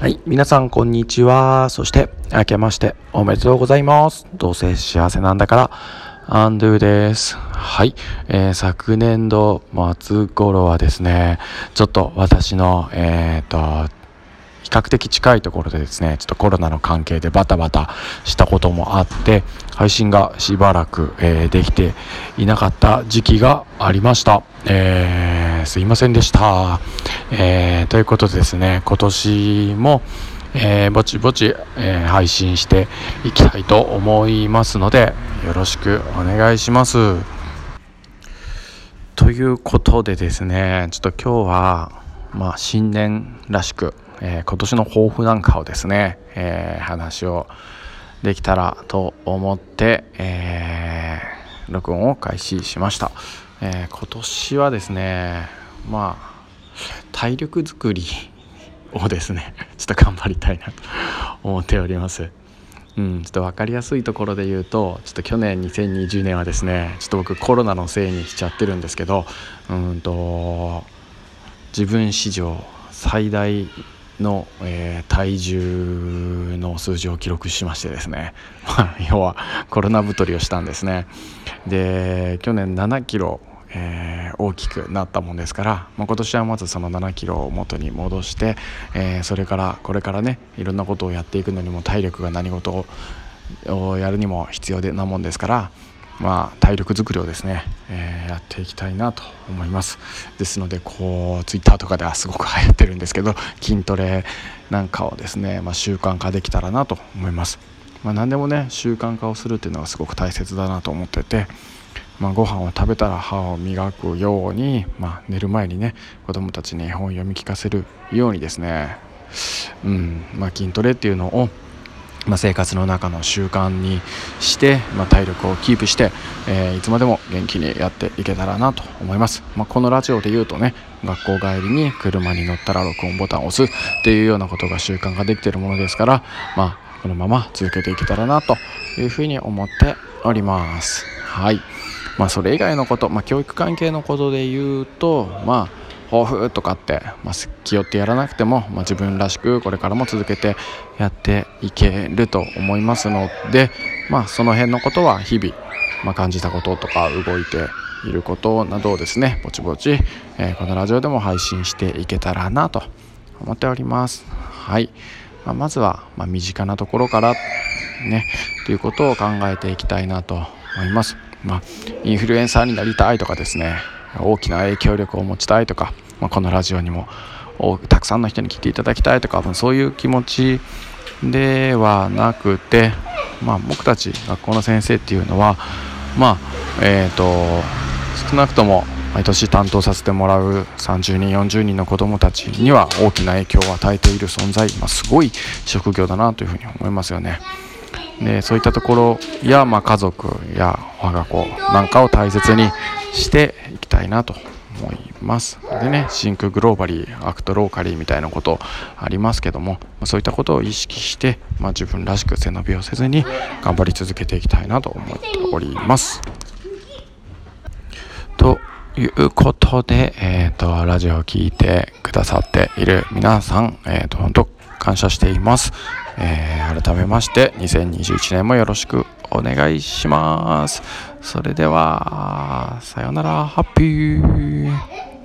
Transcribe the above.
はい。皆さん、こんにちは。そして、明けまして、おめでとうございます。どうせ幸せなんだから、アンドゥです。はい。えー、昨年度末頃はですね、ちょっと私の、えっ、と、比較的近いところでですねちょっとコロナの関係でバタバタしたこともあって配信がしばらく、えー、できていなかった時期がありました、えー、すいませんでした、えー、ということでですね今年もえー、ぼちぼち、えー、配信していきたいと思いますのでよろしくお願いします。ということでですねちょっと今日は、まあ、新年らしくえー、今年の抱負なんかをですね、えー、話をできたらと思って、え、録音を開始しました、え今年はですねまあ体力づくりをですね ちょっと頑張りたいなと思っております。うん、ちょっと分かりやすいところで言うとちょっと去年2020年はですねちょっと僕コロナのせいにしちゃってるんですけどうんと自分史上最大の、えー、体重の数字を記録しましてですね、まあ、要はコロナ太りをしたんですね。で去年7キロ、えー、大きくなったもんですから、まあ、今年はまずその7キロを元に戻して、えー、それからこれからねいろんなことをやっていくのにも体力が何事をやるにも必要なもんですからまあ、体力づくりをですね、えー、やっていきたいなと思います。ですのでこうツイッターとかではすごく流行ってるんですけど筋トレなんかをですね、まあ、習慣化できたらなと思います、まあ、何でもね習慣化をするっていうのがすごく大切だなと思っててまあ、ご飯を食べたら歯を磨くように、まあ、寝る前にね子供たちに絵本を読み聞かせるようにですね、うんまあ、筋トレっていうのをま、生活の中の習慣にして、ま、体力をキープして、えー、いつまでも元気にやっていけたらなと思います、ま、このラジオで言うとね学校帰りに車に乗ったら録音ボタンを押すっていうようなことが習慣ができてるものですから、まあ、このまま続けていけたらなというふうに思っております。はい。まあ、それ以外のこと、まあ、教育関係のことで言うとまあ抱負とかって、まあ、気負ってやらなくても、まあ、自分らしくこれからも続けてやっていけると思いますので、まあ、その辺のことは日々、まあ、感じたこととか動いていることなどをですねぼちぼち、えー、このラジオでも配信していけたらなと思っております。はい、まあ、まずは、ま身近なところからねということを考えていきたいなと思います。まあ、インフルエンサーになりたいとかですね大きな影響力を持ちたいとか、まあ、このラジオにもたくさんの人に聞いていただきたいとかそういう気持ちではなくて、まあ、僕たち学校の先生っていうのはまあえーと、少なくとも毎年担当させてもらう30人40人の子どもたちには大きな影響を与えている存在、まあ、すごい職業だなというふうに思いますよね。でそういったところや、まあ、家族や我が子なんかを大切にしていきたいなと思います。でね think globally act locally みたいなことありますけどもそういったことを意識して、まあ、自分らしく背伸びをせずに頑張り続けていきたいなと思っております。ということで、えーと、ラジオを聴いてくださっている皆さん、えーと本当感謝しています。えー、改めまして2021年もよろしくお願いします。それでは、さようなら、ハッピー